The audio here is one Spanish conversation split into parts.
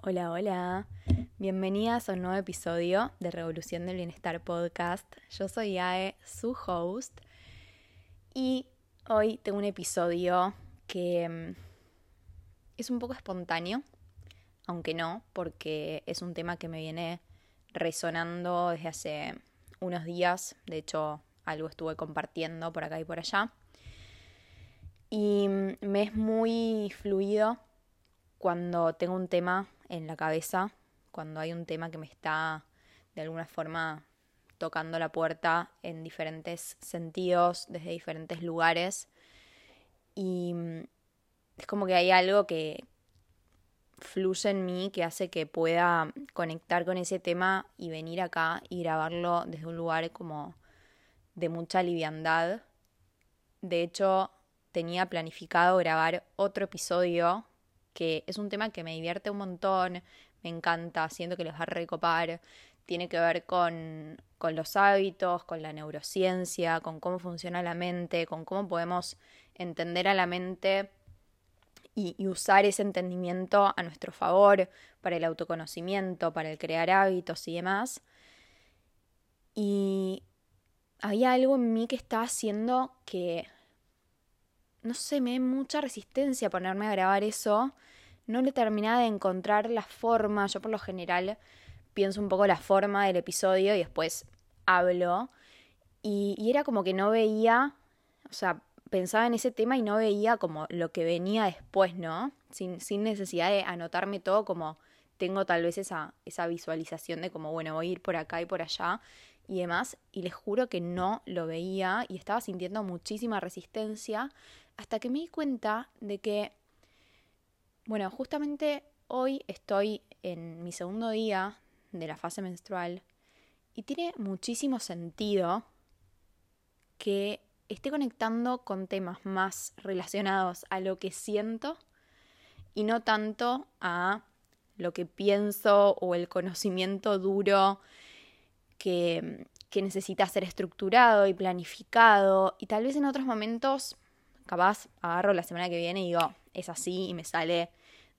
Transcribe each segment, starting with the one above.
Hola, hola. Bienvenidas a un nuevo episodio de Revolución del Bienestar Podcast. Yo soy Ae, su host, y hoy tengo un episodio que mm, es un poco espontáneo, aunque no, porque es un tema que me viene resonando desde hace unos días. De hecho, algo estuve compartiendo por acá y por allá. Y mm, me es muy fluido cuando tengo un tema en la cabeza, cuando hay un tema que me está de alguna forma tocando la puerta en diferentes sentidos, desde diferentes lugares. Y mm, es como que hay algo que fluye en mí que hace que pueda conectar con ese tema y venir acá y grabarlo desde un lugar como de mucha liviandad. De hecho, tenía planificado grabar otro episodio que es un tema que me divierte un montón, me encanta, siento que les va a recopar, tiene que ver con, con los hábitos, con la neurociencia, con cómo funciona la mente, con cómo podemos entender a la mente y, usar ese entendimiento a nuestro favor para el autoconocimiento, para el crear hábitos y demás. Y había algo en mí que estaba haciendo que, no sé, me dé mucha resistencia ponerme a grabar eso no le terminaba de encontrar la forma. Yo por lo general pienso un poco la forma del episodio y después hablo. Y, era como que no veía, o sea, pensaba en ese tema y no veía como lo que venía después, ¿no? Sin, sin necesidad de anotarme todo como tengo tal vez esa, esa visualización de como, bueno, voy a ir por acá y por allá y demás. Y les juro que no lo veía y estaba sintiendo muchísima resistencia hasta que me di cuenta de que bueno, justamente hoy estoy en mi segundo día de la fase menstrual y tiene muchísimo sentido que esté conectando con temas más relacionados a lo que siento y no tanto a lo que pienso o el conocimiento duro que, que necesita ser estructurado y planificado. Y tal vez en otros momentos capaz agarro la semana que viene y digo, es así y me sale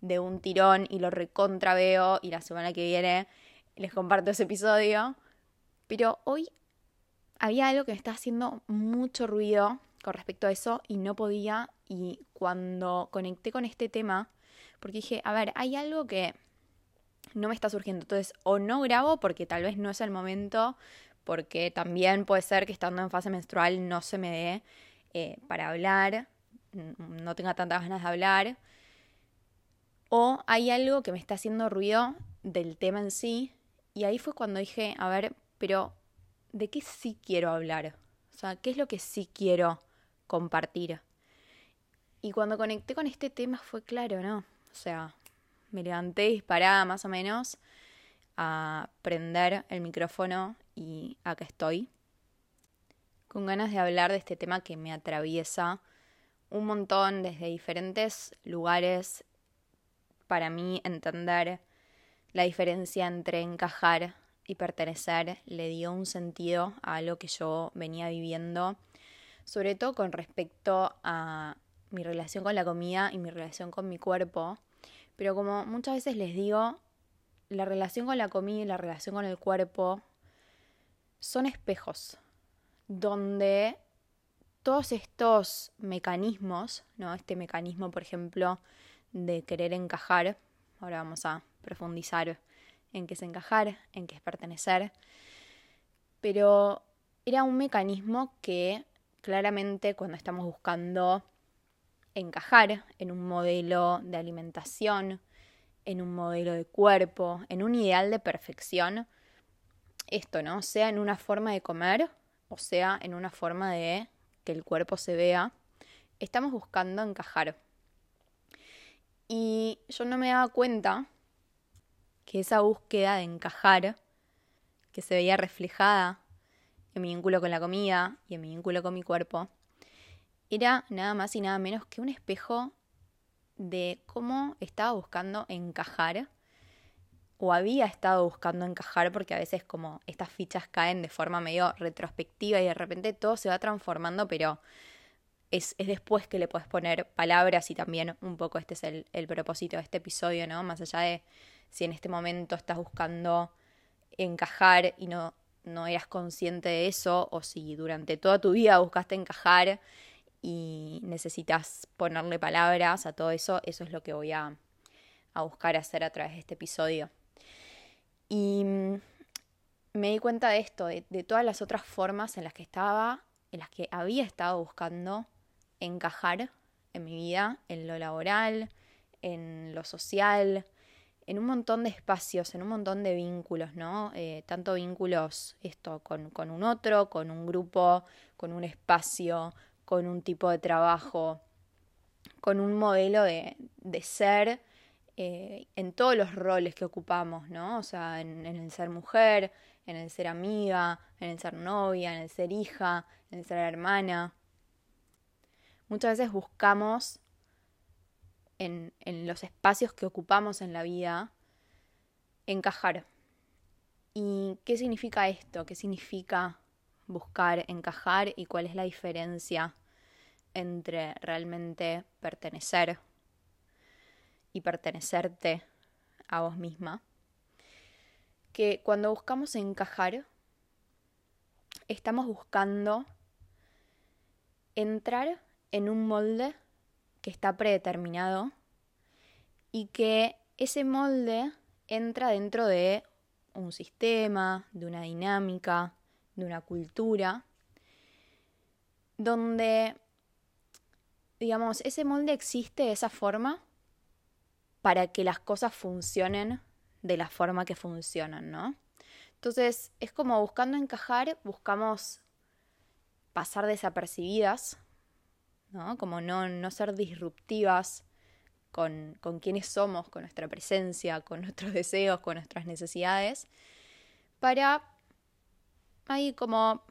de un tirón y lo recontra veo y la semana que viene les comparto ese episodio. Pero hoy había algo que me estaba haciendo mucho ruido con respecto a eso y no podía y cuando conecté con este tema, porque dije, a ver, hay algo que no me está surgiendo, entonces o no grabo porque tal vez no es el momento, porque también puede ser que estando en fase menstrual no se me dé eh, para hablar, no tenga tantas ganas de hablar, o hay algo que me está haciendo ruido del tema en sí. Y ahí fue cuando dije, a ver, pero ¿de qué sí quiero hablar? O sea, ¿qué es lo que sí quiero compartir? Y cuando conecté con este tema fue claro, ¿no? O sea, me levanté disparada más o menos a prender el micrófono y acá estoy. Con ganas de hablar de este tema que me atraviesa un montón desde diferentes lugares para mí entender la diferencia entre encajar y pertenecer le dio un sentido a lo que yo venía viviendo, sobre todo con respecto a mi relación con la comida y mi relación con mi cuerpo. Pero como muchas veces les digo, la relación con la comida y la relación con el cuerpo son espejos donde todos estos mecanismos, ¿no? Este mecanismo, por ejemplo, de querer encajar. Ahora vamos a profundizar en qué es encajar, en qué es pertenecer. Pero era un mecanismo que claramente cuando estamos buscando encajar en un modelo de alimentación, en un modelo de cuerpo, en un ideal de perfección, esto, ¿no? Sea en una forma de comer o sea en una forma de que el cuerpo se vea, estamos buscando encajar. Y yo no me daba cuenta que esa búsqueda de encajar, que se veía reflejada en mi vínculo con la comida y en mi vínculo con mi cuerpo, era nada más y nada menos que un espejo de cómo estaba buscando encajar o había estado buscando encajar porque a veces como estas fichas caen de forma medio retrospectiva y de repente todo se va transformando, pero es, después que le puedes poner palabras y también un poco este es el, propósito de este episodio, ¿no? Más allá de, si en este momento estás buscando encajar y no, no eras consciente de eso, o si durante toda tu vida buscaste encajar y necesitas ponerle palabras a todo eso, eso es lo que voy a, a buscar hacer a través de este episodio. Y mm, me di cuenta de esto, de, todas las otras formas en las que estaba, en las que había estado buscando encajar en mi vida, en lo laboral, en lo social, en un montón de espacios, en un montón de vínculos, ¿no? Eh, tanto vínculos, esto, con, con, un otro, con un grupo, con un espacio, con un tipo de trabajo, con un modelo de, de ser eh, en todos los roles que ocupamos, ¿no? O sea, en, en el ser mujer, en el ser amiga, en el ser novia, en el ser hija, en el ser hermana. Muchas veces buscamos en, los espacios que ocupamos en la vida, encajar. ¿Y qué significa esto? ¿Qué significa buscar encajar y cuál es la diferencia entre realmente pertenecer y pertenecerte a vos misma? Que cuando buscamos encajar, estamos buscando entrar en un molde que está predeterminado y que ese molde entra dentro de un sistema, de una dinámica, de una cultura, donde, digamos, ese molde existe de esa forma para que las cosas funcionen de la forma que funcionan, ¿no? Entonces, es como buscando encajar, buscamos pasar desapercibidas ¿no? Como no, no ser disruptivas con, con quienes somos, con nuestra presencia, con nuestros deseos, con nuestras necesidades, para ahí como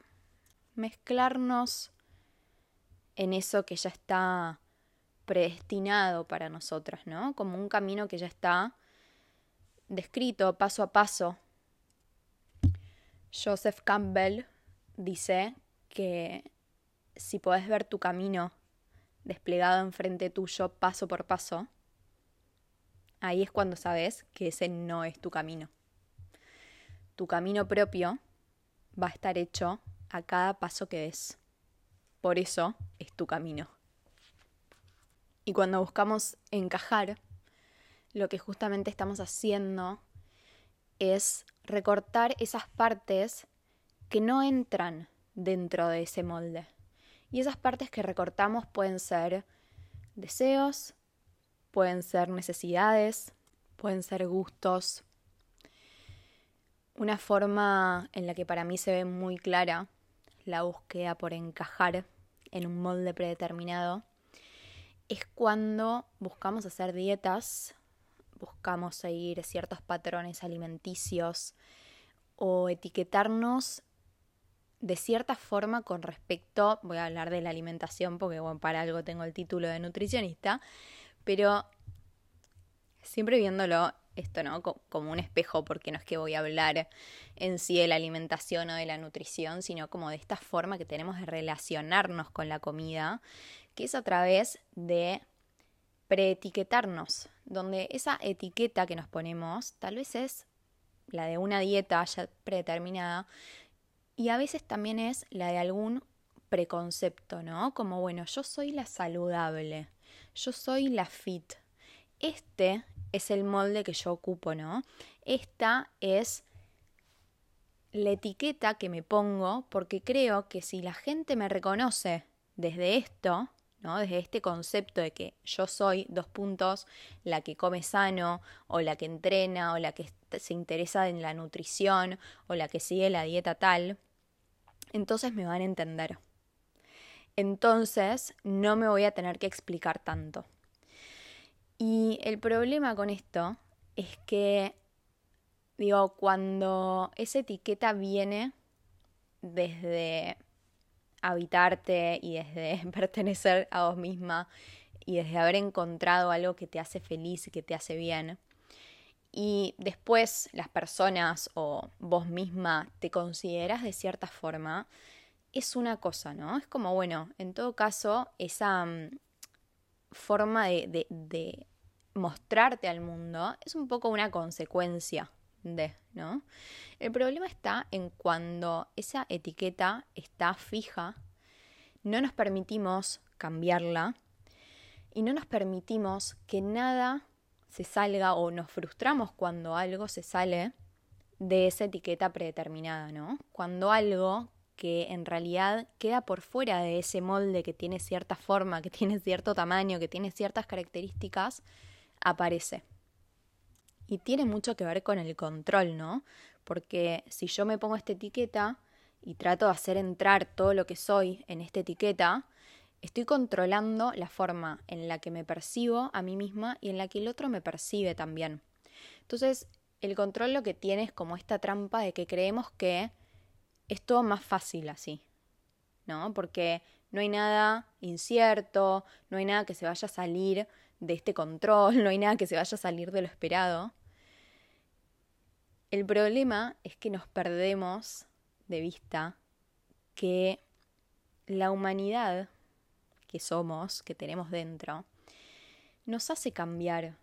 mezclarnos en eso que ya está predestinado para nosotras, ¿no? Como un camino que ya está descrito paso a paso. Joseph Campbell dice que si podés ver tu camino desplegado enfrente tuyo paso por paso, ahí es cuando sabes que ese no es tu camino. Tu camino propio va a estar hecho a cada paso que des. Por eso es tu camino. Y cuando buscamos encajar, lo que justamente estamos haciendo es recortar esas partes que no entran dentro de ese molde. Y esas partes que recortamos pueden ser deseos, pueden ser necesidades, pueden ser gustos. Una forma en la que para mí se ve muy clara la búsqueda por encajar en un molde predeterminado es cuando buscamos hacer dietas, buscamos seguir ciertos patrones alimenticios o etiquetarnos de cierta forma con respecto, voy a hablar de la alimentación porque bueno, para algo tengo el título de nutricionista, pero siempre viéndolo esto, ¿no? Como un espejo, porque no es que voy a hablar en sí de la alimentación o de la nutrición, sino como de esta forma que tenemos de relacionarnos con la comida, que es a través de preetiquetarnos, donde esa etiqueta que nos ponemos tal vez es la de una dieta ya predeterminada, y a veces también es la de algún preconcepto, ¿no? Como, bueno, yo soy la saludable, yo soy la fit. Este es el molde que yo ocupo, ¿no? Esta es la etiqueta que me pongo porque creo que si la gente me reconoce desde esto, Desde este concepto de que yo soy dos puntos, la que come sano, o la que entrena, o la que se interesa en la nutrición, o la que sigue la dieta tal, entonces me van a entender. Entonces no me voy a tener que explicar tanto. Y el problema con esto es que, digo, cuando esa etiqueta viene desde habitarte y desde pertenecer a vos misma y desde haber encontrado algo que te hace feliz y que te hace bien, y después las personas o vos misma te consideras de cierta forma, es una cosa, ¿no? Es como, bueno, en todo caso, esa mm, forma de, de, mostrarte al mundo es un poco una consecuencia de, ¿no? El problema está en cuando esa etiqueta está fija, no nos permitimos cambiarla y no nos permitimos que nada se salga o nos frustramos cuando algo se sale de esa etiqueta predeterminada, ¿no? Cuando algo que en realidad queda por fuera de ese molde que tiene cierta forma, que tiene cierto tamaño, que tiene ciertas características, aparece. Y tiene mucho que ver con el control, ¿no? Porque si yo me pongo esta etiqueta y trato de hacer entrar todo lo que soy en esta etiqueta, estoy controlando la forma en la que me percibo a mí misma y en la que el otro me percibe también. Entonces, el control lo que tiene es como esta trampa de que creemos que es todo más fácil así, ¿no? Porque no hay nada incierto, no hay nada que se vaya a salir de este control, no hay nada que se vaya a salir de lo esperado. El problema es que nos perdemos de vista que la humanidad que somos, que tenemos dentro, nos hace cambiar,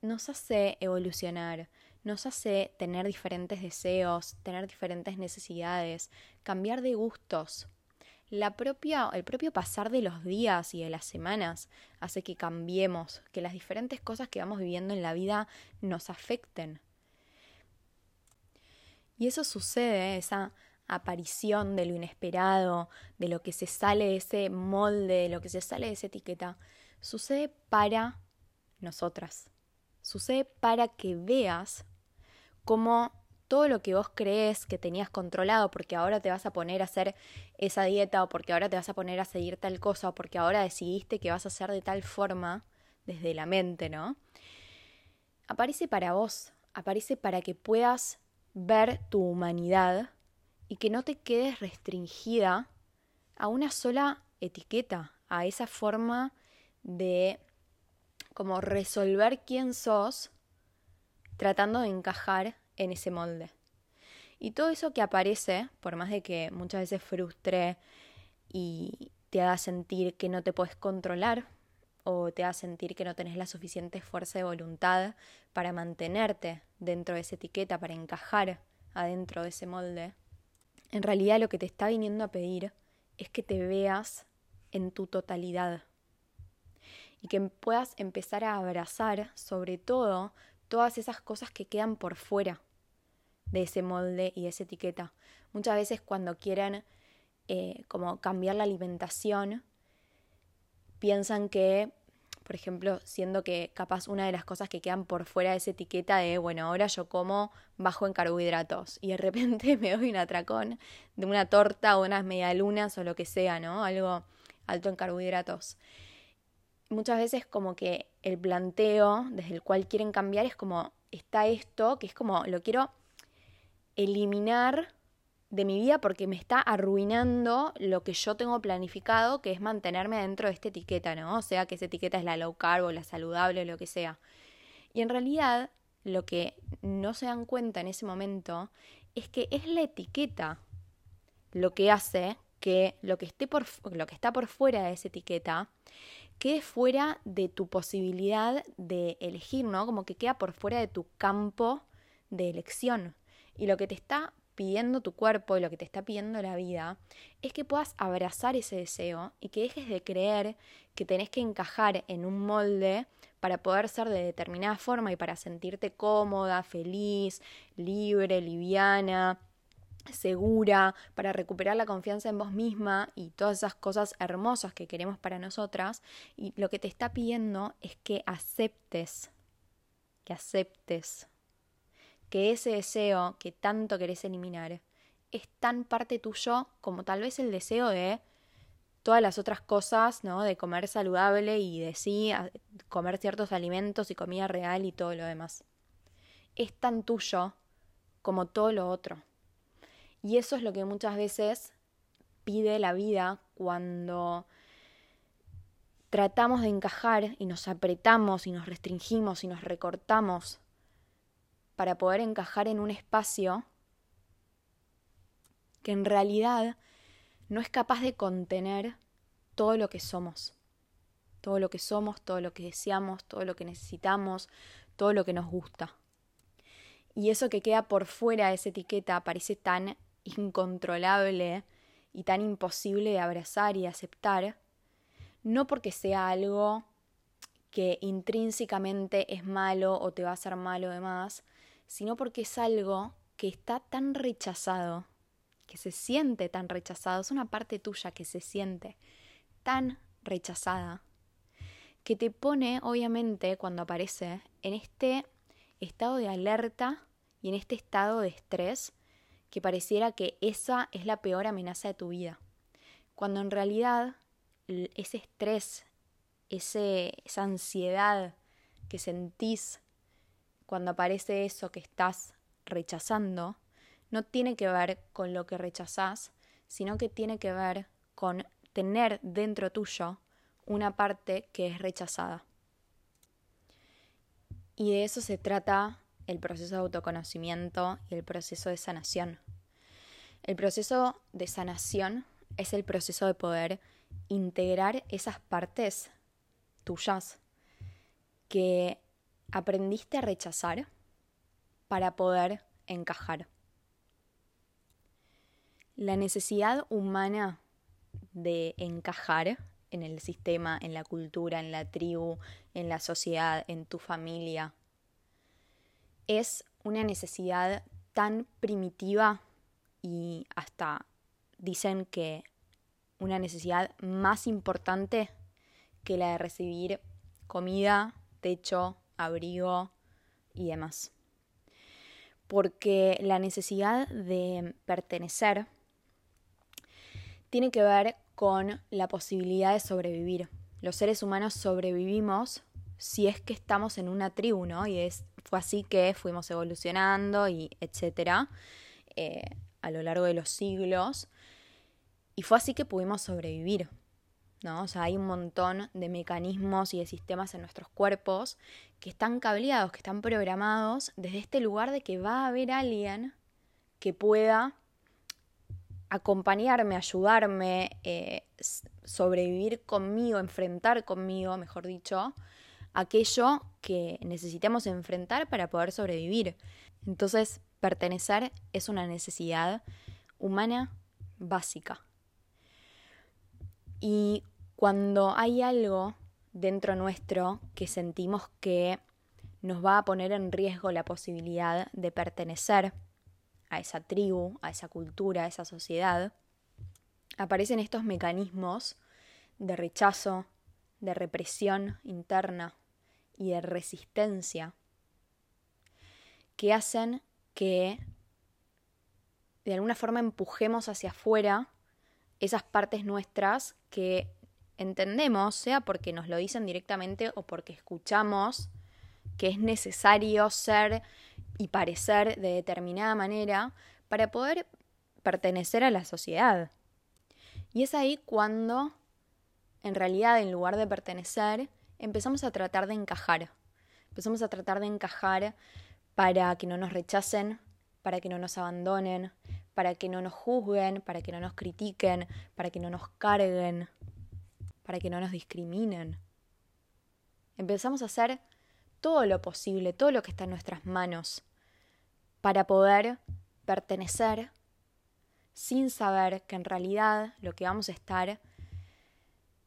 nos hace evolucionar, nos hace tener diferentes deseos, tener diferentes necesidades, cambiar de gustos. La propia, el propio pasar de los días y de las semanas hace que cambiemos, que las diferentes cosas que vamos viviendo en la vida nos afecten. Y eso sucede, esa aparición de lo inesperado, de lo que se sale de ese molde, de lo que se sale de esa etiqueta, sucede para nosotras. Sucede para que veas cómo todo lo que vos crees que tenías controlado porque ahora te vas a poner a hacer esa dieta o porque ahora te vas a poner a seguir tal cosa o porque ahora decidiste que vas a hacer de tal forma desde la mente, ¿no? Aparece para vos, aparece para que puedas ver tu humanidad y que no te quedes restringida a una sola etiqueta, a esa forma de como resolver quién sos tratando de encajar en ese molde. Y todo eso que aparece, por más de que muchas veces frustre y te haga sentir que no te puedes controlar o te haga sentir que no tenés la suficiente fuerza de voluntad para mantenerte dentro de esa etiqueta, para encajar adentro de ese molde, en realidad lo que te está viniendo a pedir es que te veas en tu totalidad y que puedas empezar a abrazar sobre todo todas esas cosas que quedan por fuera de ese molde y de esa etiqueta. Muchas veces cuando quieren eh, como cambiar la alimentación, piensan que por ejemplo, siendo que capaz una de las cosas que quedan por fuera de esa etiqueta de, bueno, ahora yo como bajo en carbohidratos y de repente me doy un atracón de una torta o unas medialunas o lo que sea, ¿no? Algo alto en carbohidratos. Muchas veces como que el planteo desde el cual quieren cambiar es como, está esto, que es como, lo quiero eliminar de mi vida porque me está arruinando lo que yo tengo planificado, que es mantenerme dentro de esta etiqueta, ¿no? O sea, que esa etiqueta es la low carb o la saludable o lo que sea. Y en realidad, lo que no se dan cuenta en ese momento es que es la etiqueta lo que hace que lo que, esté por, lo que está por fuera de esa etiqueta quede fuera de tu posibilidad de elegir, ¿no? Como que queda por fuera de tu campo de elección. Y lo que te está pidiendo tu cuerpo y lo que te está pidiendo la vida, es que puedas abrazar ese deseo y que dejes de creer que tenés que encajar en un molde para poder ser de determinada forma y para sentirte cómoda, feliz, libre, liviana, segura, para recuperar la confianza en vos misma y todas esas cosas hermosas que queremos para nosotras. Y lo que te está pidiendo es que aceptes, que aceptes que ese deseo que tanto querés eliminar es tan parte tuyo como tal vez el deseo de todas las otras cosas, ¿no? De comer saludable y de sí comer ciertos alimentos y comida real y todo lo demás. Es tan tuyo como todo lo otro. Y eso es lo que muchas veces pide la vida cuando tratamos de encajar y nos apretamos y nos restringimos y nos recortamos para poder encajar en un espacio que en realidad no es capaz de contener todo lo que somos, todo lo que somos, todo lo que deseamos, todo lo que necesitamos, todo lo que nos gusta. Y eso que queda por fuera de esa etiqueta parece tan incontrolable y tan imposible de abrazar y aceptar, no porque sea algo que intrínsecamente es malo o te va a hacer malo demás, sino porque es algo que está tan rechazado, que se siente tan rechazado, es una parte tuya que se siente tan rechazada, que te pone, obviamente, cuando aparece, en este estado de alerta y en este estado de estrés que pareciera que esa es la peor amenaza de tu vida. Cuando en realidad ese estrés, ese, esa ansiedad que sentís cuando aparece eso que estás rechazando, no tiene que ver con lo que rechazás, sino que tiene que ver con tener dentro tuyo una parte que es rechazada. Y de eso se trata el proceso de autoconocimiento y el proceso de sanación. El proceso de sanación es el proceso de poder integrar esas partes tuyas que aprendiste a rechazar para poder encajar. La necesidad humana de encajar en el sistema, en la cultura, en la tribu, en la sociedad, en tu familia, es una necesidad tan primitiva y hasta dicen que una necesidad más importante que la de recibir comida, techo, abrigo y demás. Porque la necesidad de pertenecer tiene que ver con la posibilidad de sobrevivir. Los seres humanos sobrevivimos si es que estamos en una tribu, ¿no? Y es, fue así que fuimos evolucionando y etcétera eh, a lo largo de los siglos. Y fue así que pudimos sobrevivir. ¿No? O sea, hay un montón de mecanismos y de sistemas en nuestros cuerpos que están cableados, que están programados desde este lugar de que va a haber alguien que pueda acompañarme, ayudarme, eh, sobrevivir conmigo, enfrentar conmigo, mejor dicho, aquello que necesitemos enfrentar para poder sobrevivir. Entonces, pertenecer es una necesidad humana básica. Y cuando hay algo dentro nuestro que sentimos que nos va a poner en riesgo la posibilidad de pertenecer a esa tribu, a esa cultura, a esa sociedad, aparecen estos mecanismos de rechazo, de represión interna y de resistencia que hacen que de alguna forma empujemos hacia afuera esas partes nuestras que entendemos, sea porque nos lo dicen directamente o porque escuchamos que es necesario ser y parecer de determinada manera para poder pertenecer a la sociedad. Y es ahí cuando, en realidad, en lugar de pertenecer, empezamos a tratar de encajar. Empezamos a tratar de encajar para que no nos rechacen, para que no nos abandonen, para que no nos juzguen, para que no nos critiquen, para que no nos carguen, para que no nos discriminen. Empezamos a hacer todo lo posible, todo lo que está en nuestras manos, para poder pertenecer sin saber que en realidad lo que vamos a estar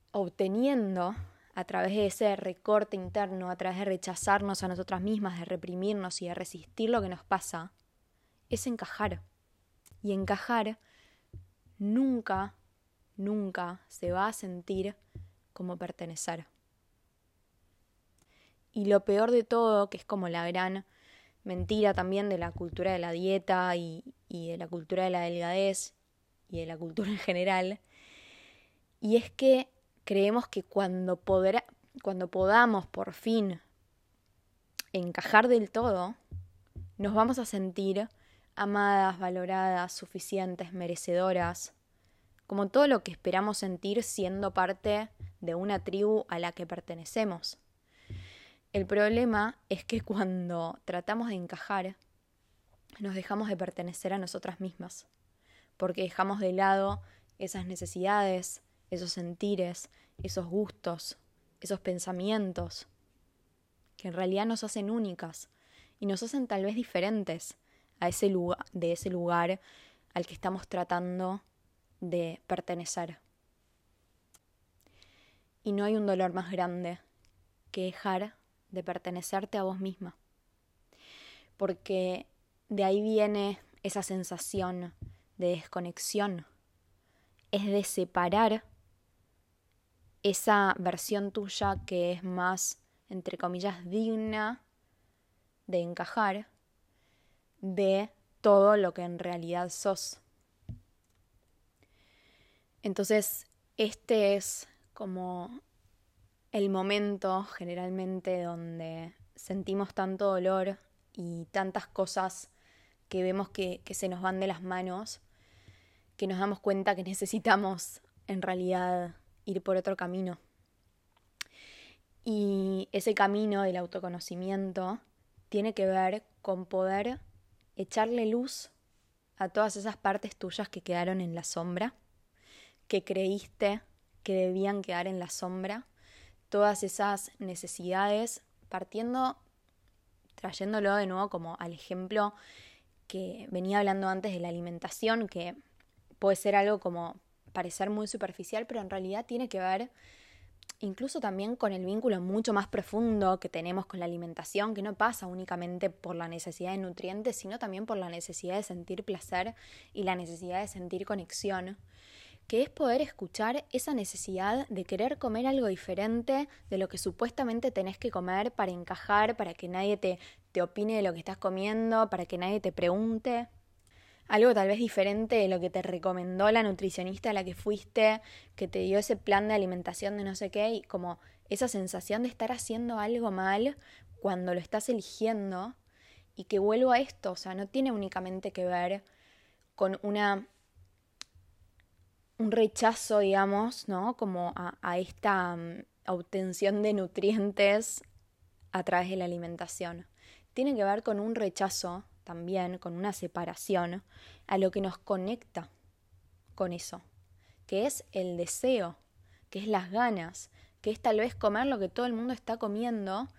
obteniendo a través de ese recorte interno, a través de rechazarnos a nosotras mismas, de reprimirnos y de resistir lo que nos pasa, es encajar. Y encajar nunca, nunca se va a sentir como pertenecer. Y lo peor de todo, que es como la gran mentira también de la cultura de la dieta y, de la cultura de la delgadez y de la cultura en general, y es que creemos que cuando, cuando podamos por fin encajar del todo, nos vamos a sentir amadas, valoradas, suficientes, merecedoras, como todo lo que esperamos sentir siendo parte de una tribu a la que pertenecemos. El problema es que cuando tratamos de encajar, nos dejamos de pertenecer a nosotras mismas, porque dejamos de lado esas necesidades, esos sentires, esos gustos, esos pensamientos, que en realidad nos hacen únicas y nos hacen tal vez diferentes a ese lugar, de ese lugar al que estamos tratando de pertenecer. Y no hay un dolor más grande que dejar de pertenecerte a vos misma. Porque de ahí viene esa sensación de desconexión. Es de separar esa versión tuya que es más, entre comillas, digna de encajar de todo lo que en realidad sos. Entonces, este es como el momento generalmente donde sentimos tanto dolor y tantas cosas que vemos que, se nos van de las manos, que nos damos cuenta que necesitamos en realidad ir por otro camino. Y ese camino del autoconocimiento tiene que ver con poder echarle luz a todas esas partes tuyas que quedaron en la sombra, que creíste que debían quedar en la sombra, todas esas necesidades, partiendo, trayéndolo de nuevo como al ejemplo que venía hablando antes de la alimentación, que puede ser algo como parecer muy superficial, pero en realidad tiene que ver incluso también con el vínculo mucho más profundo que tenemos con la alimentación, que no pasa únicamente por la necesidad de nutrientes, sino también por la necesidad de sentir placer y la necesidad de sentir conexión, que es poder escuchar esa necesidad de querer comer algo diferente de lo que supuestamente tenés que comer para encajar, para que nadie te, te opine de lo que estás comiendo, para que nadie te pregunte algo tal vez diferente de lo que te recomendó la nutricionista a la que fuiste, que te dio ese plan de alimentación de no sé qué, y como esa sensación de estar haciendo algo mal cuando lo estás eligiendo, y que vuelvo a esto, o sea, no tiene únicamente que ver con una un rechazo, digamos, ¿no? Como a, esta um, obtención de nutrientes a través de la alimentación. Tiene que ver con un rechazo también con una separación a lo que nos conecta con eso, que es el deseo, que es las ganas, que es tal vez comer lo que todo el mundo está comiendo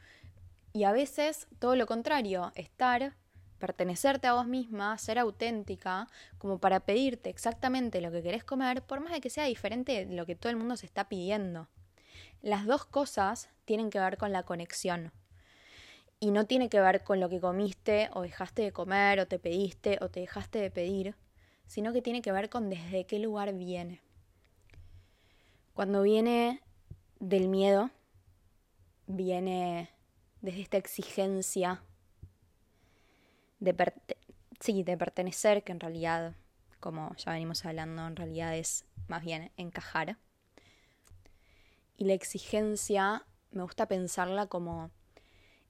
y a veces todo lo contrario, estar, pertenecerte a vos misma, ser auténtica, como para pedirte exactamente lo que querés comer, por más de que sea diferente de lo que todo el mundo se está pidiendo. Las dos cosas tienen que ver con la conexión. Y no tiene que ver con lo que comiste o dejaste de comer o te pediste o te dejaste de pedir, sino que tiene que ver con desde qué lugar viene. Cuando viene del miedo, viene desde esta exigencia de, de pertenecer, que en realidad, como ya venimos hablando, en realidad es más bien encajar. Y la exigencia me gusta pensarla como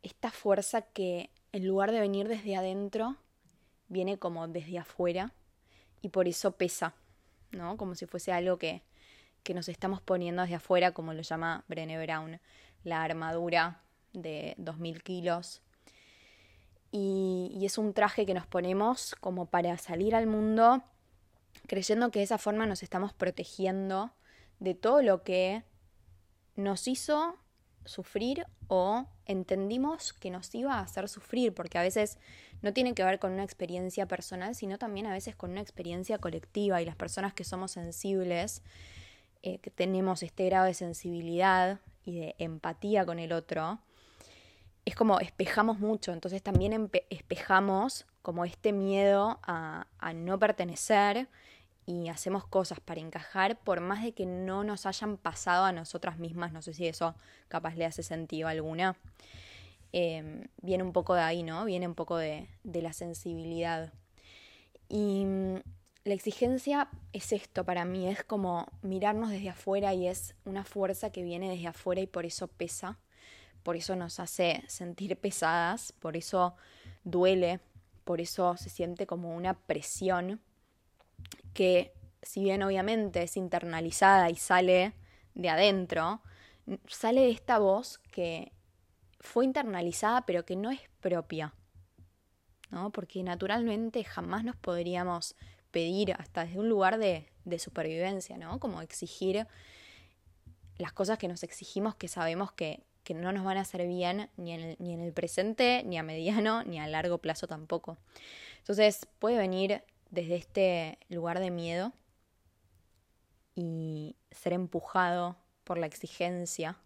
esta fuerza que en lugar de venir desde adentro, viene como desde afuera y por eso pesa, ¿no? Como si fuese algo que, que nos estamos poniendo desde afuera, como lo llama Brené Brown, la armadura de 2000 kilos. Y, y es un traje que nos ponemos como para salir al mundo creyendo que de esa forma nos estamos protegiendo de todo lo que nos hizo sufrir o entendimos que nos iba a hacer sufrir, porque a veces no tiene que ver con una experiencia personal, sino también a veces con una experiencia colectiva y las personas que somos sensibles, eh, que tenemos este grado de sensibilidad y de empatía con el otro, es como espejamos mucho, entonces también espejamos como este miedo a, a no pertenecer y hacemos cosas para encajar por más de que no nos hayan pasado a nosotras mismas. No sé si eso capaz le hace sentido alguna. Em, viene un poco de ahí, ¿no? Viene un poco de, de la sensibilidad. Y mm, la exigencia es esto para mí, es como mirarnos desde afuera y es una fuerza que viene desde afuera y por eso pesa, por eso nos hace sentir pesadas, por eso duele, por eso se siente como una presión que si bien obviamente es internalizada y sale de adentro, sale de esta voz que fue internalizada pero que no es propia, ¿no? Porque naturalmente jamás nos podríamos pedir hasta desde un lugar de, de supervivencia, ¿no? Como exigir las cosas que nos exigimos que sabemos que, que no nos van a hacer bien ni en, ni en el presente, ni a mediano, ni a largo plazo tampoco. Entonces puede venir desde este lugar de miedo y ser empujado por la exigencia,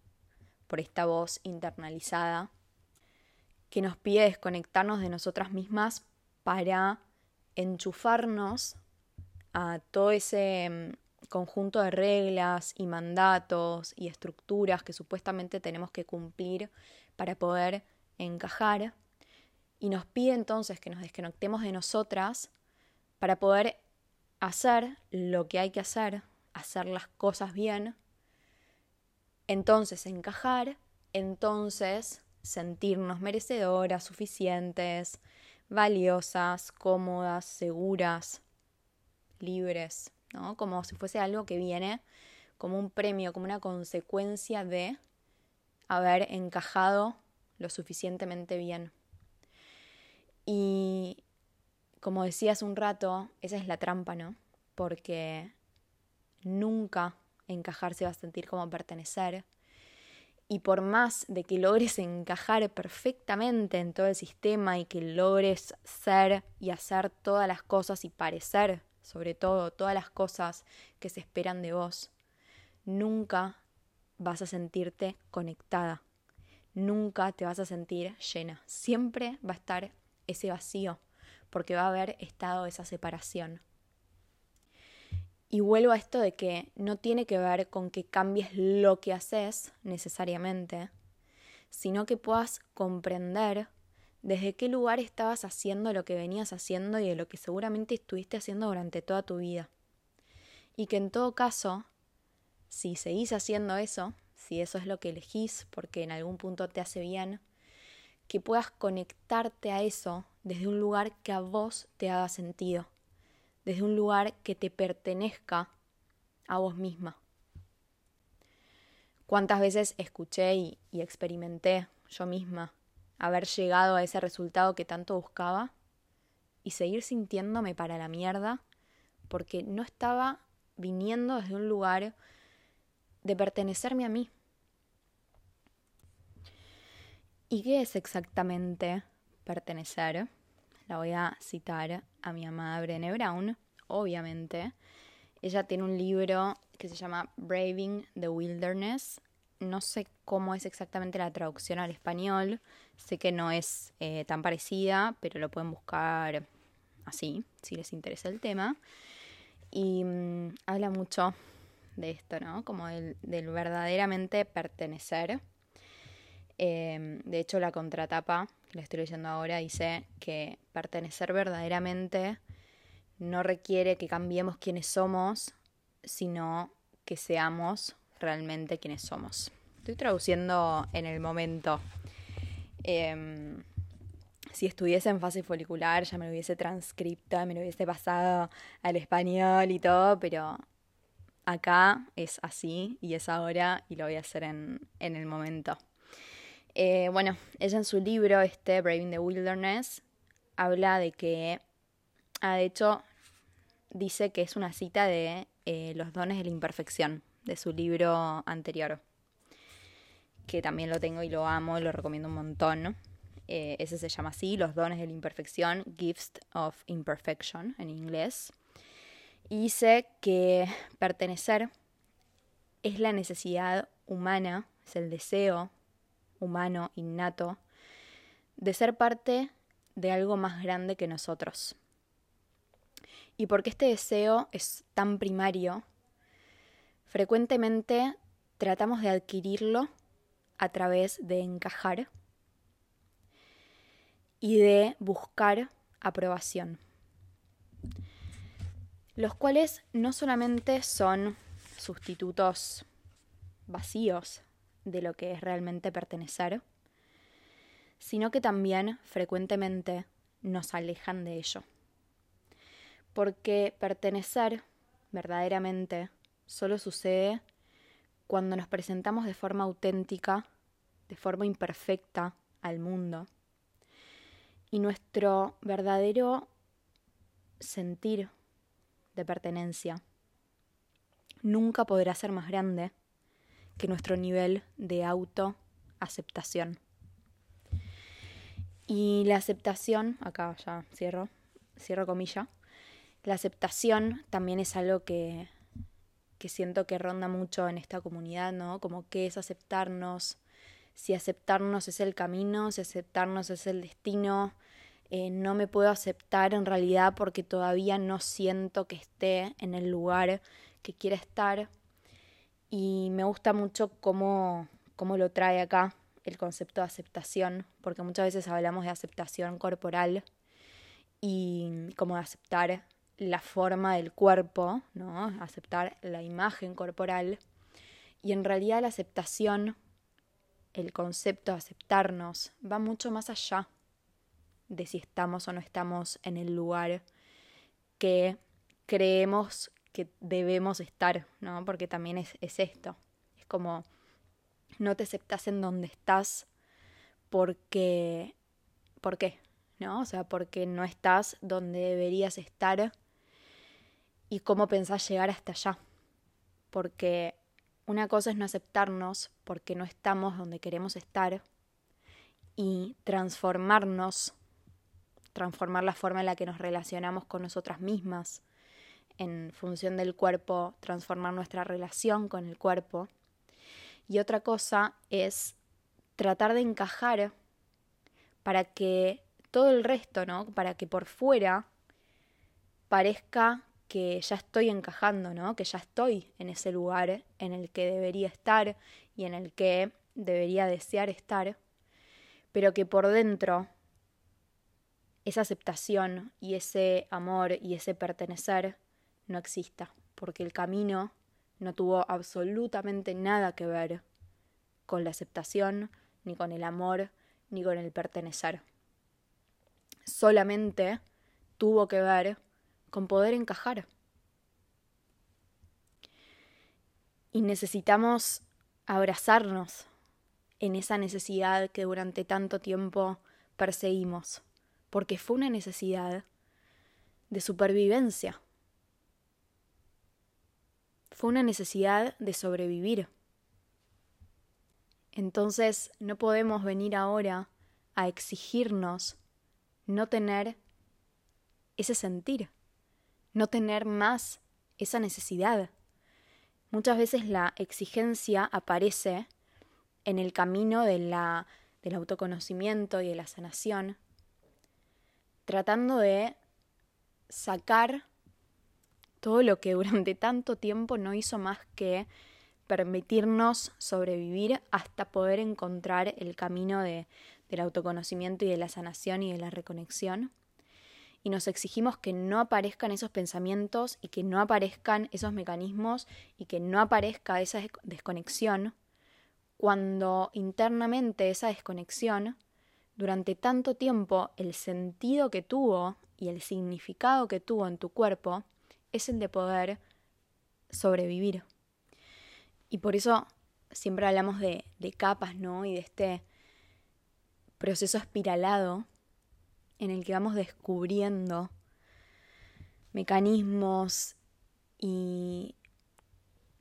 por esta voz internalizada que nos pide desconectarnos de nosotras mismas para enchufarnos a todo ese mm, conjunto de reglas y mandatos y estructuras que supuestamente tenemos que cumplir para poder encajar. Y nos pide entonces que nos desconectemos de nosotras para poder hacer lo que hay que hacer, hacer las cosas bien, entonces encajar, entonces sentirnos merecedoras, suficientes, valiosas, cómodas, seguras, libres, ¿no? Como si fuese algo que viene como un premio, como una consecuencia de haber encajado lo suficientemente bien. Y como decía hace un rato, esa es la trampa, ¿no? Porque nunca encajar se va a sentir como pertenecer. Y por más de que logres encajar perfectamente en todo el sistema y que logres ser y hacer todas las cosas y parecer, sobre todo, todas las cosas que se esperan de vos, nunca vas a sentirte conectada. Nunca te vas a sentir llena. Siempre va a estar ese vacío porque va a haber estado esa separación. Y vuelvo a esto de que no tiene que ver con que cambies lo que haces necesariamente, sino que puedas comprender desde qué lugar estabas haciendo lo que venías haciendo y de lo que seguramente estuviste haciendo durante toda tu vida. Y que en todo caso, si seguís haciendo eso, si eso es lo que elegís porque en algún punto te hace bien, que puedas conectarte a eso desde un lugar que a vos te haga sentido desde un lugar que te pertenezca a vos misma. ¿Cuántas veces escuché y, experimenté yo misma haber llegado a ese resultado que tanto buscaba y seguir sintiéndome para la mierda porque no estaba viniendo desde un lugar de pertenecerme a mí? ¿Y qué es exactamente pertenecer? La voy a citar a mi amada Brené Brown, obviamente. Ella tiene un libro que se llama Braving the Wilderness. No sé cómo es exactamente la traducción al español. Sé que no es eh, tan parecida, pero lo pueden buscar así, si les interesa el tema. Y mm, habla mucho de esto, ¿no? Como del, verdaderamente pertenecer. Eh, de hecho, la contratapa que estoy leyendo ahora, dice que pertenecer verdaderamente no requiere que cambiemos quiénes somos, sino que seamos realmente quienes somos. Estoy traduciendo en el momento. Em, si estuviese en fase folicular ya me lo hubiese transcripto, me lo hubiese pasado al español y todo, pero acá es así y es ahora y lo voy a hacer en, en el momento. Eh, bueno, ella en su libro, este, Braving the Wilderness, habla de que, ah, de hecho, dice que es una cita de eh, Los dones de la imperfección, de su libro anterior, que también lo tengo y lo amo, lo recomiendo un montón. Eh, ese se llama así, Los dones de la imperfección, Gifts of Imperfection en inglés. Y dice que pertenecer es la necesidad humana, es el deseo humano, innato, de ser parte de algo más grande que nosotros. Y porque este deseo es tan primario, frecuentemente tratamos de adquirirlo a través de encajar y de buscar aprobación, los cuales no solamente son sustitutos vacíos de lo que es realmente pertenecer, sino que también frecuentemente nos alejan de ello. Porque pertenecer verdaderamente solo sucede cuando nos presentamos de forma auténtica, de forma imperfecta al mundo. Y nuestro verdadero sentir de pertenencia nunca podrá ser más grande que nuestro nivel de autoaceptación. Y la aceptación, acá ya cierro, cierro comilla, la aceptación también es algo que, que siento que ronda mucho en esta comunidad, ¿no? Como qué es aceptarnos, si aceptarnos es el camino, si aceptarnos es el destino. Eh, no me puedo aceptar en realidad porque todavía no siento que esté en el lugar que quiere estar. Y me gusta mucho cómo, cómo lo trae acá el concepto de aceptación, porque muchas veces hablamos de aceptación corporal y como de aceptar la forma del cuerpo, ¿no? Aceptar la imagen corporal. Y en realidad la aceptación, el concepto de aceptarnos, va mucho más allá de si estamos o no estamos en el lugar que creemos que debemos estar, ¿no? Porque también es, es esto. Es como no te aceptas en donde estás porque... ¿Por qué? ¿No? O sea, porque no estás donde deberías estar y cómo pensás llegar hasta allá. Porque una cosa es no aceptarnos porque no estamos donde queremos estar y transformarnos, transformar la forma en la que nos relacionamos con nosotras mismas, en función del cuerpo, transformar nuestra relación con el cuerpo y otra cosa es tratar de encajar para que todo el resto, ¿no? Para que por fuera parezca que ya estoy encajando, ¿no? Que ya estoy en ese lugar en el que debería estar y en el que debería desear estar, pero que por dentro esa aceptación y ese amor y ese pertenecer no exista, porque el camino no tuvo absolutamente nada que ver con la aceptación, ni con el amor, ni con el pertenecer. Solamente tuvo que ver con poder encajar. Y necesitamos abrazarnos en esa necesidad que durante tanto tiempo perseguimos, porque fue una necesidad de supervivencia fue una necesidad de sobrevivir. Entonces no podemos venir ahora a exigirnos no tener ese sentir, no tener más esa necesidad. Muchas veces la exigencia aparece en el camino de la, del autoconocimiento y de la sanación, tratando de sacar todo lo que durante tanto tiempo no hizo más que permitirnos sobrevivir hasta poder encontrar el camino de, del autoconocimiento y de la sanación y de la reconexión. Y nos exigimos que no aparezcan esos pensamientos y que no aparezcan esos mecanismos y que no aparezca esa desconexión cuando internamente esa desconexión, durante tanto tiempo, el sentido que tuvo y el significado que tuvo en tu cuerpo es el de poder sobrevivir. Y por eso siempre hablamos de, capas, ¿no? Y de este proceso espiralado en el que vamos descubriendo mecanismos y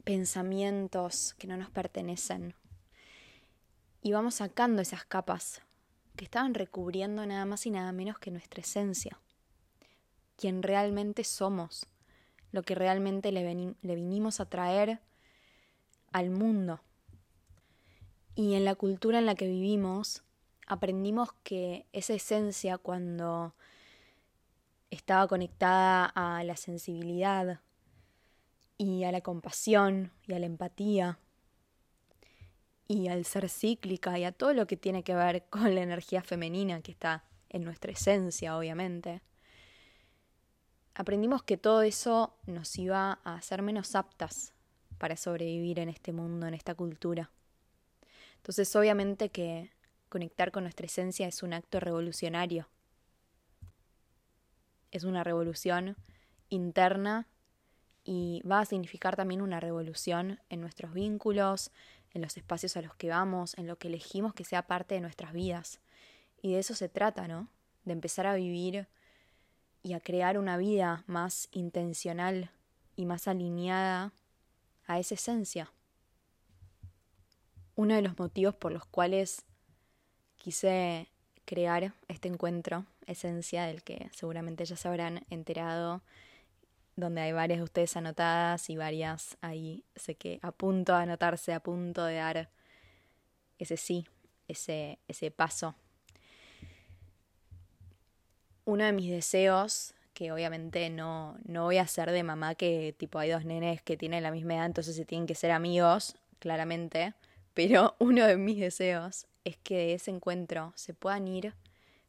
pensamientos que no nos pertenecen. Y vamos sacando esas capas que estaban recubriendo nada más y nada menos que nuestra esencia, quien realmente somos lo que realmente le, le vinimos a traer al mundo. Y en la cultura en la que vivimos, aprendimos que esa esencia cuando estaba conectada a la sensibilidad y a la compasión y a la empatía y al ser cíclica y a todo lo que tiene que ver con la energía femenina que está en nuestra esencia, obviamente, aprendimos que todo eso nos iba a hacer menos aptas para sobrevivir en este mundo, en esta cultura. Entonces, obviamente que conectar con nuestra esencia es un acto revolucionario. Es una revolución interna y va a significar también una revolución en nuestros vínculos, en los espacios a los que vamos, en lo que elegimos que sea parte de nuestras vidas. Y de eso se trata, ¿no? De empezar a vivir y a crear una vida más intencional y más alineada a esa esencia. uno de los motivos por los cuales quise crear este encuentro, esencia del que seguramente ya se habrán enterado, donde hay varias de ustedes anotadas y varias ahí, sé que a punto de anotarse, a punto de dar ese sí, ese, ese paso. Uno de mis deseos, que obviamente no, no voy a ser de mamá que tipo hay dos nenes que tienen la misma edad, entonces se tienen que ser amigos, claramente, pero uno de mis deseos es que de ese encuentro se puedan ir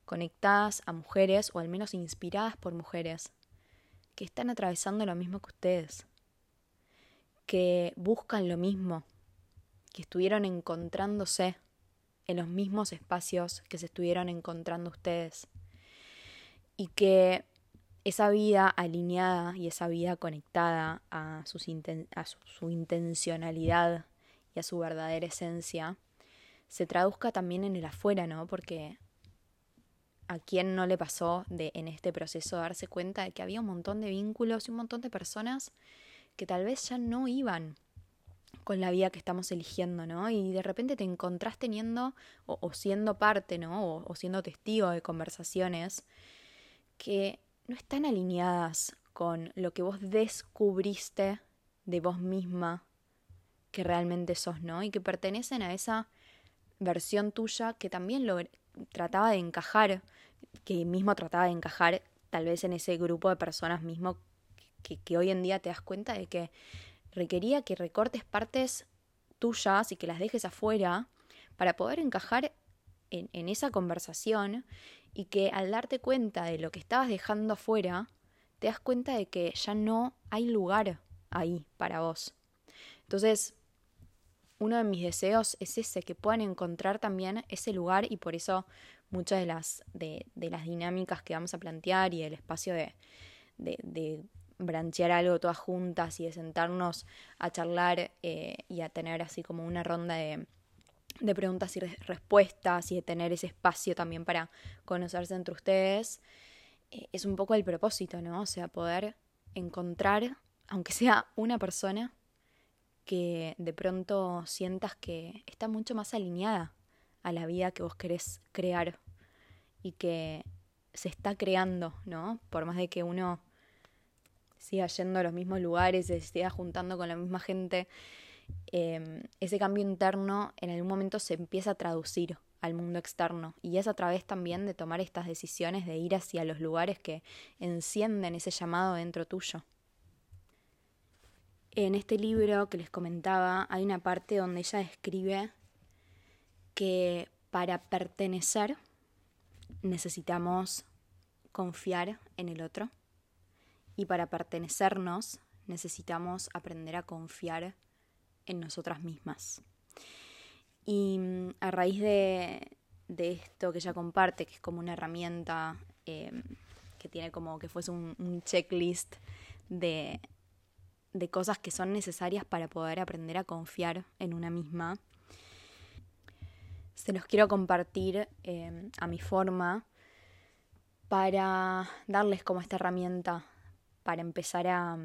conectadas a mujeres o al menos inspiradas por mujeres que están atravesando lo mismo que ustedes, que buscan lo mismo, que estuvieron encontrándose en los mismos espacios que se estuvieron encontrando ustedes y que esa vida alineada y esa vida conectada a, sus a su intencionalidad y a su verdadera esencia se traduzca también en el afuera, ¿no? Porque a quién no le pasó de en este proceso darse cuenta de que había un montón de vínculos y un montón de personas que tal vez ya no iban con la vida que estamos eligiendo, ¿no? Y de repente te encontrás teniendo o, siendo parte, ¿no? O, o siendo testigo de conversaciones que no están alineadas con lo que vos descubriste de vos misma que realmente sos, ¿no? Y que pertenecen a esa versión tuya que también lo trataba de encajar, que mismo trataba de encajar tal vez en ese grupo de personas mismo que, que hoy en día te das cuenta de que requería que recortes partes tuyas y que las dejes afuera para poder encajar en, en, esa conversación y que al darte cuenta de lo que estabas dejando afuera, te das cuenta de que ya no hay lugar ahí para vos. Entonces, uno de mis deseos es ese, que puedan encontrar también ese lugar y por eso muchas de las, de, las dinámicas que vamos a plantear y el espacio de, de, branchear algo todas juntas y de sentarnos a charlar eh, y a tener así como una ronda de, de preguntas y respuestas y de tener ese espacio también para conocerse entre ustedes, eh, es un poco el propósito, ¿no? O sea, poder encontrar, aunque sea una persona, que de pronto sientas que está mucho más alineada a la vida que vos querés crear y que se está creando, ¿no? Por más de que uno siga yendo a los mismos lugares, se siga juntando con la misma gente, em, ese cambio interno en algún momento se empieza a traducir al mundo externo y es a través también de tomar estas decisiones de ir hacia los lugares que encienden ese llamado dentro tuyo. En este libro que les comentaba hay una parte donde ella describe que para pertenecer necesitamos confiar en el otro y para pertenecernos necesitamos aprender a confiar en nosotras mismas. Y mm, a raíz de, esto que ella comparte, que es como una herramienta em, que tiene como que fuese un checklist de, de cosas que son necesarias para poder aprender a confiar en una misma. Se los quiero compartir em, a mi forma para darles como esta herramienta para empezar a,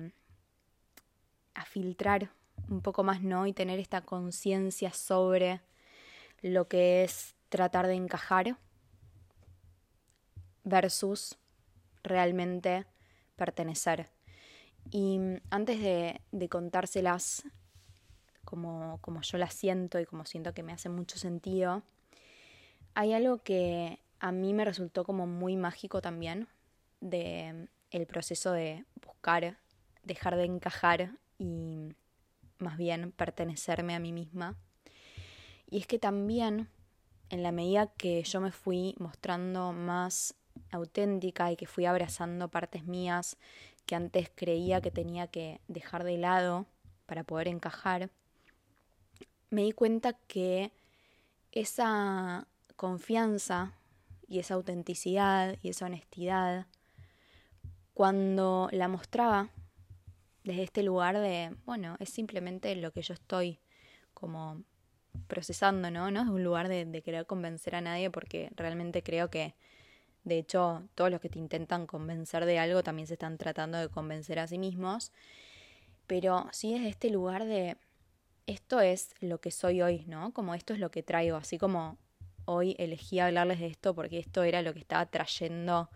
a filtrar un poco más, ¿no? Y tener esta conciencia sobre lo que es tratar de encajar versus realmente pertenecer. Y antes de, contárselas como, como yo las siento y como siento que me hace mucho sentido, hay algo que a mí me resultó como muy mágico también de el proceso de buscar, dejar de encajar y más bien pertenecerme a mí misma. Y es que también en la medida que yo me fui mostrando más auténtica y que fui abrazando partes mías que antes creía que tenía que dejar de lado para poder encajar, me di cuenta que esa confianza y esa autenticidad y esa honestidad, cuando la mostraba desde este lugar de, bueno, es simplemente lo que yo estoy como procesando, ¿no? No es un lugar de, de querer convencer a nadie porque realmente creo que de hecho, todos los que te intentan convencer de algo también se están tratando de convencer a sí mismos. Pero sí desde este lugar de esto es lo que soy hoy, ¿no? Como esto es lo que traigo, así como hoy elegí hablarles de esto porque esto era lo que estaba trayendo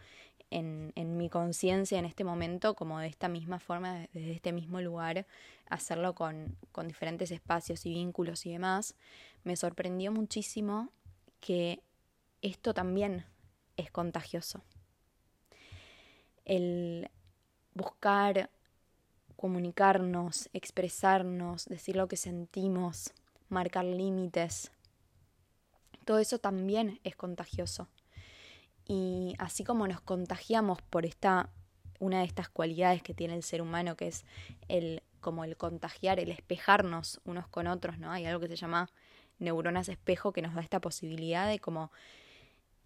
en, mi conciencia en este momento, como de esta misma forma, desde este mismo lugar, hacerlo con, con diferentes espacios y vínculos y demás, me sorprendió muchísimo que esto también es contagioso. El buscar comunicarnos, expresarnos, decir lo que sentimos, marcar límites, todo eso también es contagioso. Y así como nos contagiamos por esta una de estas cualidades que tiene el ser humano que es el como el contagiar, el espejarnos unos con otros, ¿no? Hay algo que se llama neuronas espejo que nos da esta posibilidad de como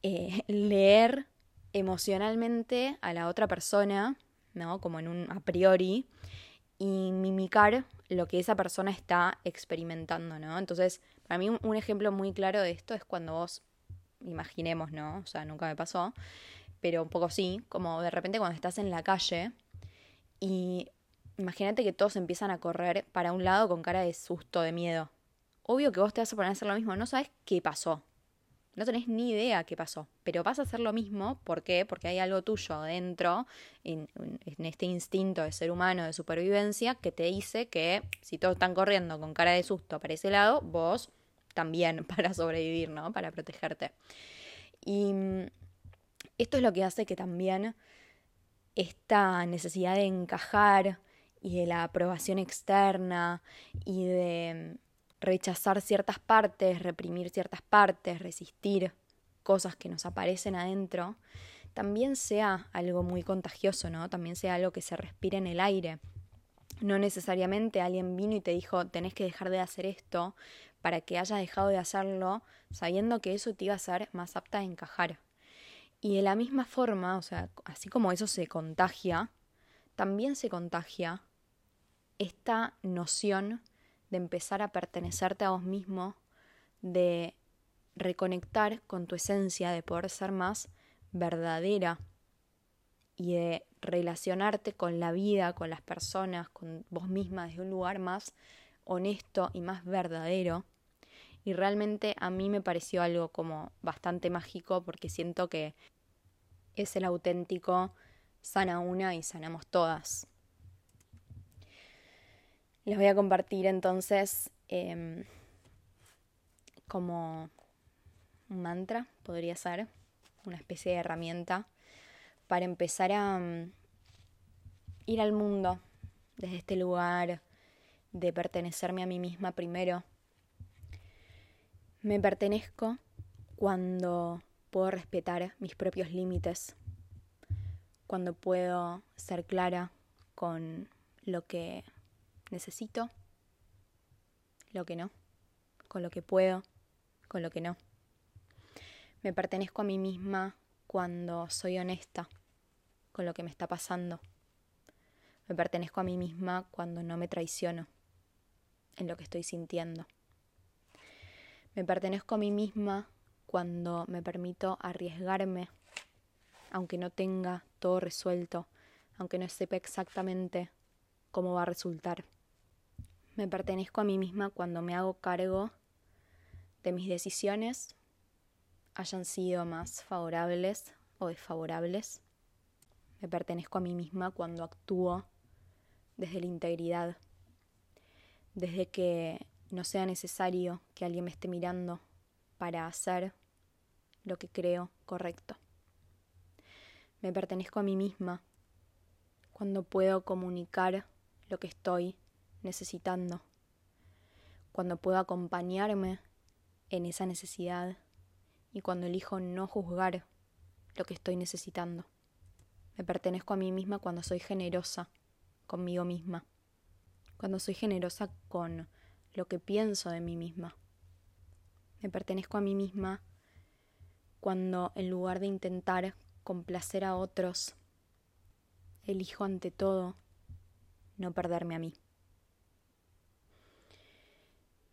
eh, leer emocionalmente a la otra persona, ¿no? Como en un a priori y mimicar lo que esa persona está experimentando, ¿no? Entonces, para mí un ejemplo muy claro de esto es cuando vos imaginemos, ¿no? O sea, nunca me pasó, pero un poco sí, como de repente cuando estás en la calle y imagínate que todos empiezan a correr para un lado con cara de susto, de miedo. Obvio que vos te vas a poner a hacer lo mismo, no sabes qué pasó. No tenés ni idea qué pasó, pero vas a hacer lo mismo, ¿por qué? Porque hay algo tuyo adentro, en, en este instinto de ser humano, de supervivencia, que te dice que si todos están corriendo con cara de susto para ese lado, vos también para sobrevivir, ¿no? Para protegerte. Y mm, esto es lo que hace que también esta necesidad de encajar y de la aprobación externa y de mm, rechazar ciertas partes, reprimir ciertas partes, resistir cosas que nos aparecen adentro, también sea algo muy contagioso, ¿no? También sea algo que se respire en el aire. No necesariamente alguien vino y te dijo, tenés que dejar de hacer esto, para que hayas dejado de hacerlo sabiendo que eso te iba a ser más apta a encajar. Y de la misma forma, o sea, así como eso se contagia, también se contagia esta noción de empezar a pertenecerte a vos mismo, de reconectar con tu esencia, de poder ser más verdadera y de relacionarte con la vida, con las personas, con vos misma desde un lugar más honesto y más verdadero. Y realmente a mí me pareció algo como bastante mágico porque siento que es el auténtico sana una y sanamos todas. Les voy a compartir entonces em, como un mantra, podría ser, una especie de herramienta para empezar a mm, ir al mundo desde este lugar de pertenecerme a mí misma primero. Me pertenezco cuando puedo respetar mis propios límites, cuando puedo ser clara con lo que necesito, lo que no, con lo que puedo, con lo que no. Me pertenezco a mí misma cuando soy honesta con lo que me está pasando. Me pertenezco a mí misma cuando no me traiciono en lo que estoy sintiendo. Me pertenezco a mí misma cuando me permito arriesgarme, aunque no tenga todo resuelto, aunque no sepa exactamente cómo va a resultar. Me pertenezco a mí misma cuando me hago cargo de mis decisiones, hayan sido más favorables o desfavorables. Me pertenezco a mí misma cuando actúo desde la integridad desde que no sea necesario que alguien me esté mirando para hacer lo que creo correcto. Me pertenezco a mí misma cuando puedo comunicar lo que estoy necesitando, cuando puedo acompañarme en esa necesidad y cuando elijo no juzgar lo que estoy necesitando. Me pertenezco a mí misma cuando soy generosa conmigo misma cuando soy generosa con lo que pienso de mí misma. Me pertenezco a mí misma cuando en lugar de intentar complacer a otros, elijo ante todo no perderme a mí.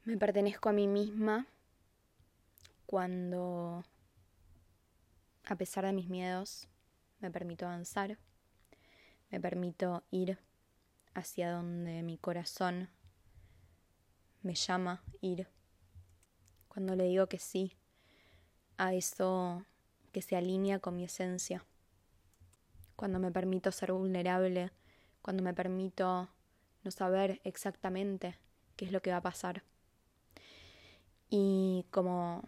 Me pertenezco a mí misma cuando, a pesar de mis miedos, me permito avanzar, me permito ir hacia donde mi corazón me llama ir, cuando le digo que sí a eso que se alinea con mi esencia, cuando me permito ser vulnerable, cuando me permito no saber exactamente qué es lo que va a pasar. Y como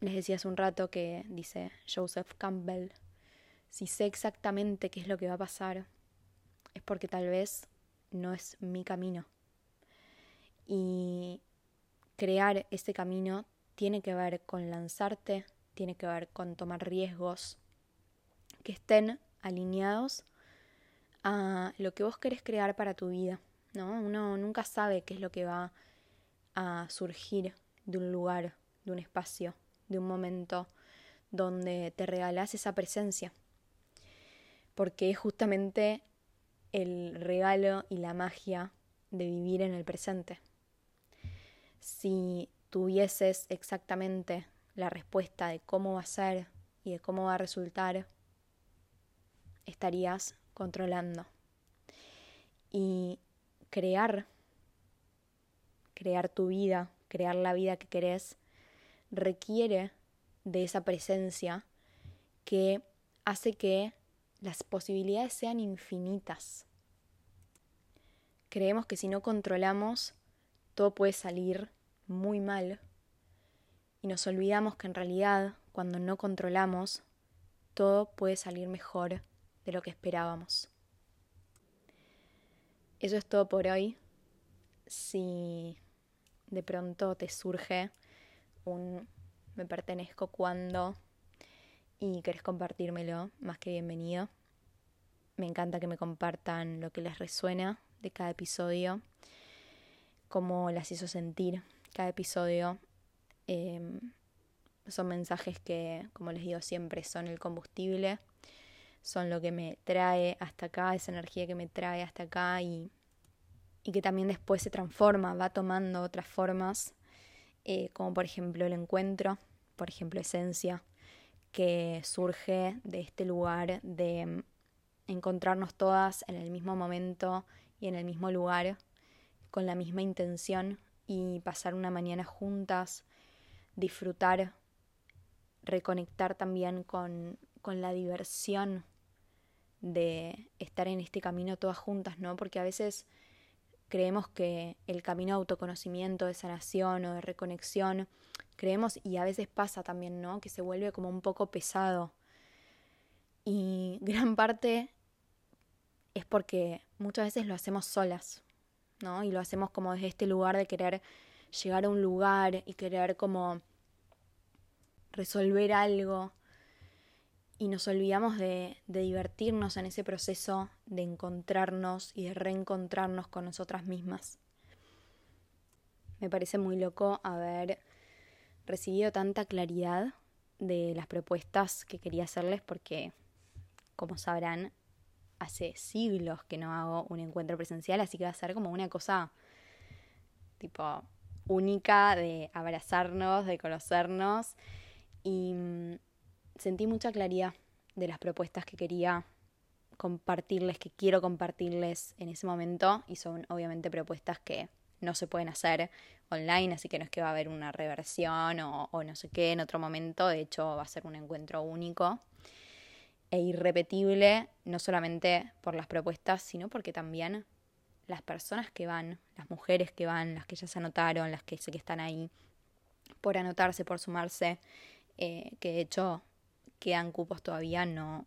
les decía hace un rato que dice Joseph Campbell, si sé exactamente qué es lo que va a pasar, es porque tal vez no es mi camino. Y crear ese camino tiene que ver con lanzarte, tiene que ver con tomar riesgos que estén alineados a lo que vos querés crear para tu vida, ¿no? Uno nunca sabe qué es lo que va a surgir de un lugar, de un espacio, de un momento donde te regalás esa presencia. Porque es justamente el regalo y la magia de vivir en el presente. Si tuvieses exactamente la respuesta de cómo va a ser y de cómo va a resultar, estarías controlando. Y crear, crear tu vida, crear la vida que querés, requiere de esa presencia que hace que las posibilidades sean infinitas. Creemos que si no controlamos, todo puede salir muy mal y nos olvidamos que en realidad cuando no controlamos, todo puede salir mejor de lo que esperábamos. Eso es todo por hoy. Si de pronto te surge un me pertenezco cuando y querés compartírmelo, más que bienvenido. Me encanta que me compartan lo que les resuena de cada episodio, cómo las hizo sentir cada episodio. Em, son mensajes que, como les digo siempre, son el combustible, son lo que me trae hasta acá, esa energía que me trae hasta acá y, y que también después se transforma, va tomando otras formas, eh, como por ejemplo el encuentro, por ejemplo esencia, que surge de este lugar de encontrarnos todas en el mismo momento y en el mismo lugar, con la misma intención y pasar una mañana juntas, disfrutar, reconectar también con, con la diversión de estar en este camino todas juntas, ¿no? Porque a veces creemos que el camino de autoconocimiento, de sanación o de reconexión, creemos y a veces pasa también, ¿no? Que se vuelve como un poco pesado. Y gran parte es porque muchas veces lo hacemos solas, ¿no? Y lo hacemos como desde este lugar de querer llegar a un lugar y querer como resolver algo y nos olvidamos de, de, divertirnos en ese proceso de encontrarnos y de reencontrarnos con nosotras mismas. Me parece muy loco haber recibido tanta claridad de las propuestas que quería hacerles porque, como sabrán, hace siglos que no hago un encuentro presencial, así que va a ser como una cosa tipo única de abrazarnos, de conocernos. Y mm, sentí mucha claridad de las propuestas que quería compartirles, que quiero compartirles en ese momento y son obviamente propuestas que no se pueden hacer online, así que no es que va a haber una reversión o, o no sé qué en otro momento, de hecho va a ser un encuentro único e irrepetible, no solamente por las propuestas, sino porque también las personas que van, las mujeres que van, las que ya se anotaron, las que sé que están ahí, por anotarse, por sumarse, eh, que de hecho quedan cupos todavía, no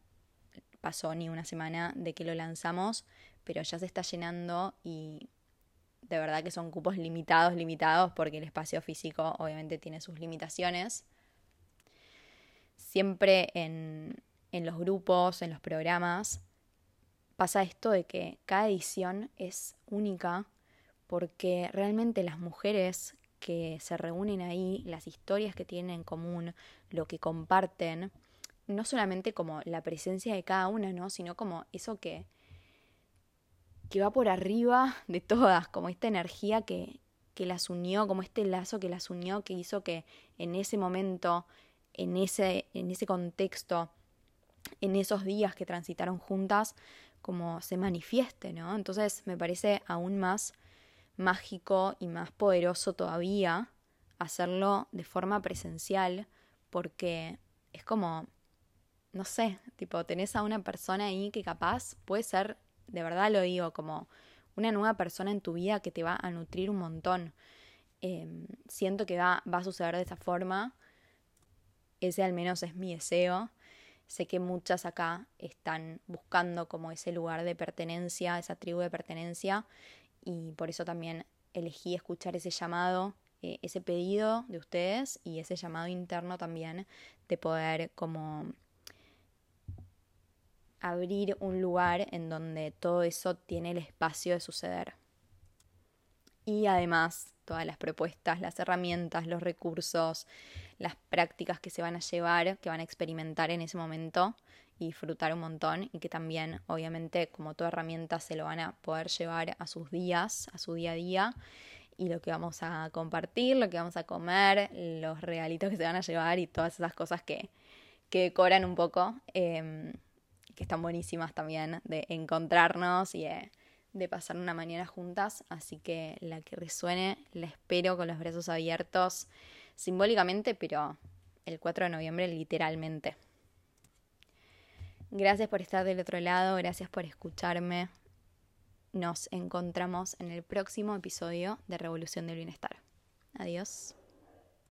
pasó ni una semana de que lo lanzamos, pero ya se está llenando y de verdad que son cupos limitados, limitados, porque el espacio físico obviamente tiene sus limitaciones. Siempre en, en los grupos, en los programas, pasa esto de que cada edición es única porque realmente las mujeres que se reúnen ahí, las historias que tienen en común, lo que comparten, no solamente como la presencia de cada una, ¿no? sino como eso que, que va por arriba de todas, como esta energía que, que las unió, como este lazo que las unió, que hizo que en ese momento, en ese, en ese contexto, en esos días que transitaron juntas, como se manifieste, ¿no? Entonces me parece aún más mágico y más poderoso todavía hacerlo de forma presencial porque es como, no sé, tipo, tenés a una persona ahí que capaz puede ser, de verdad lo digo, como una nueva persona en tu vida que te va a nutrir un montón. Em, siento que va, va a suceder de esa forma. Ese al menos es mi deseo. Sé que muchas acá están buscando como ese lugar de pertenencia, esa tribu de pertenencia, y por eso también elegí escuchar ese llamado, eh, ese pedido de ustedes y ese llamado interno también de poder como abrir un lugar en donde todo eso tiene el espacio de suceder. Y además todas las propuestas, las herramientas, los recursos, las prácticas que se van a llevar, que van a experimentar en ese momento y disfrutar un montón y que también obviamente como toda herramienta se lo van a poder llevar a sus días, a su día a día. Y lo que vamos a compartir, lo que vamos a comer, los regalitos que se van a llevar y todas esas cosas que, que decoran un poco, em, que están buenísimas también de encontrarnos y de, de pasar una mañana juntas, así que la que resuene la espero con los brazos abiertos simbólicamente, pero el 4 de noviembre literalmente. Gracias por estar del otro lado, gracias por escucharme. Nos encontramos en el próximo episodio de Revolución del Bienestar. Adiós.